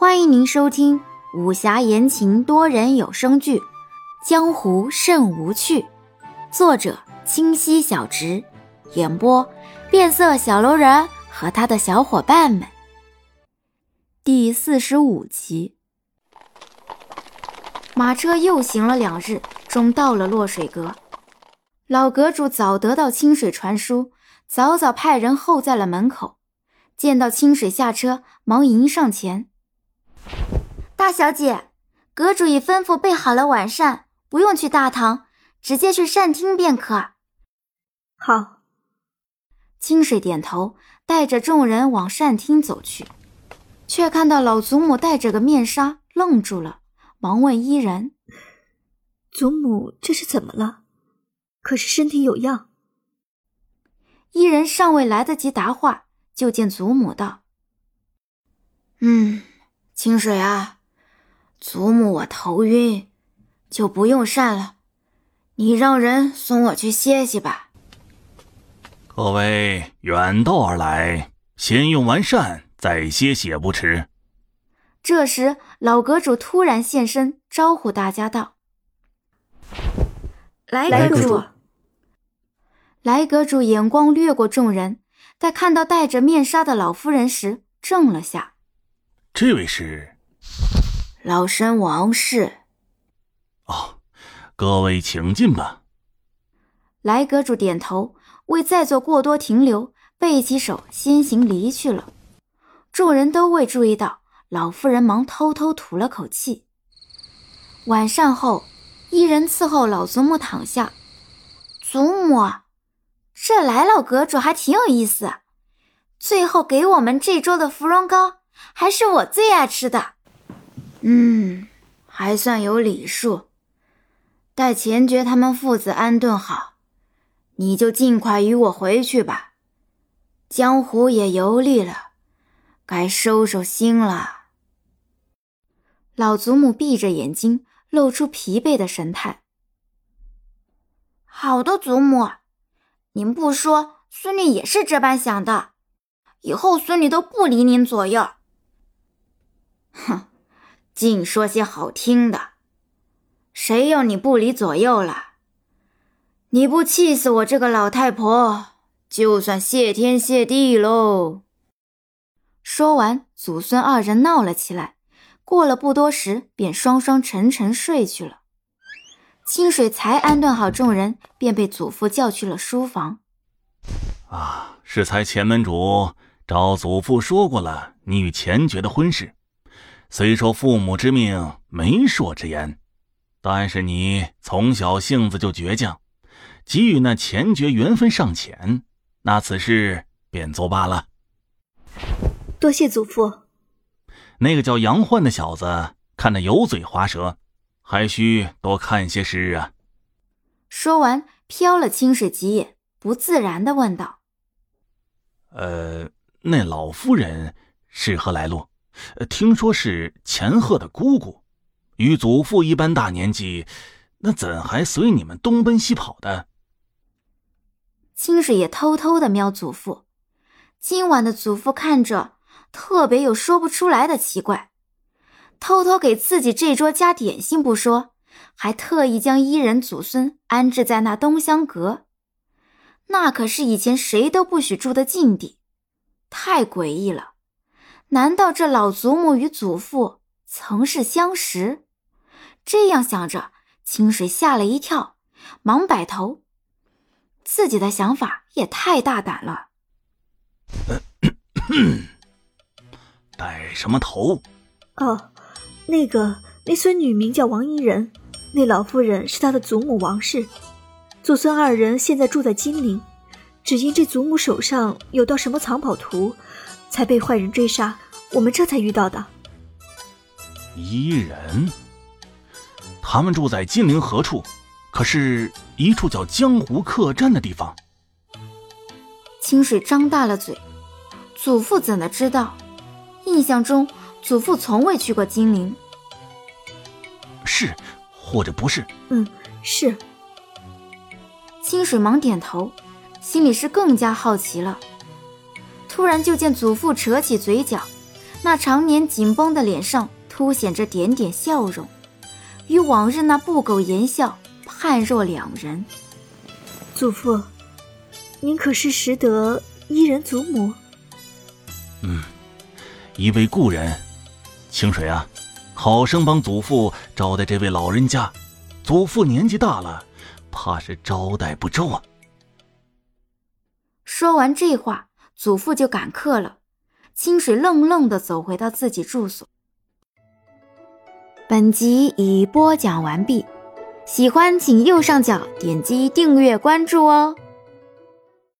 欢迎您收听武侠言情多人有声剧《江湖甚无趣》，作者清溪小直，演播变色小楼人和他的小伙伴们。第四十五集，马车又行了两日，终到了落水阁。老阁主早得到清水传书，早早派人候在了门口。见到清水下车，忙迎上前。大小姐，阁主已吩咐备好了晚膳，不用去大堂，直接去膳厅便可。好。清水点头，带着众人往膳厅走去，却看到老祖母戴着个面纱，愣住了，忙问伊人：“祖母这是怎么了？可是身体有恙？”伊人尚未来得及答话，就见祖母道：“嗯，清水啊。”祖母，我头晕，就不用膳了。你让人送我去歇息吧。各位远道而来，先用完膳再歇息也不迟。这时，老阁主突然现身，招呼大家道：“来阁主。”来阁主眼光掠过众人，在看到戴着面纱的老夫人时，怔了下。这位是。老身王氏。哦，各位请进吧。来阁主点头，未再做过多停留，背起手先行离去了。众人都未注意到，老妇人忙偷偷吐了口气。晚膳后，一人伺候老祖母躺下。祖母，这来老阁主还挺有意思。最后给我们这桌的芙蓉糕，还是我最爱吃的。嗯，还算有礼数。待钱爵他们父子安顿好，你就尽快与我回去吧。江湖也游历了，该收收心了。老祖母闭着眼睛，露出疲惫的神态。好的，祖母，您不说，孙女也是这般想的。以后孙女都不离您左右。哼。净说些好听的，谁要你不离左右了？你不气死我这个老太婆，就算谢天谢地喽！说完，祖孙二人闹了起来。过了不多时，便双双沉沉睡去了。清水才安顿好众人，便被祖父叫去了书房。啊，是才前门主找祖父说过了你与钱爵的婚事。虽说父母之命，媒妁之言，但是你从小性子就倔强，给予那钱爵缘分尚浅，那此事便作罢了。多谢祖父。那个叫杨焕的小子，看得油嘴滑舌，还需多看些诗啊。说完，瞟了清水几眼，不自然的问道：“呃，那老夫人是何来路？”听说是钱鹤的姑姑，与祖父一般大年纪，那怎还随你们东奔西跑的？清水也偷偷的瞄祖父，今晚的祖父看着特别有说不出来的奇怪，偷偷给自己这桌加点心不说，还特意将伊人祖孙安置在那东厢阁，那可是以前谁都不许住的禁地，太诡异了。难道这老祖母与祖父曾是相识？这样想着，清水吓了一跳，忙摆头。自己的想法也太大胆了。摆什么头？哦，那个，那孙女名叫王伊人，那老妇人是她的祖母王氏。祖孙二人现在住在金陵，只因这祖母手上有道什么藏宝图。才被坏人追杀，我们这才遇到的。伊人，他们住在金陵何处？可是一处叫江湖客栈的地方。清水张大了嘴，祖父怎的知道？印象中，祖父从未去过金陵。是，或者不是？嗯，是。清水忙点头，心里是更加好奇了。突然就见祖父扯起嘴角，那常年紧绷的脸上凸显着点点笑容，与往日那不苟言笑判若两人。祖父，您可是识得伊人祖母？嗯，一位故人。清水啊，好生帮祖父招待这位老人家。祖父年纪大了，怕是招待不周啊。说完这话，祖父就赶客了。清水愣愣地走回到自己住所。本集已播讲完毕，喜欢请右上角点击订阅关注哦。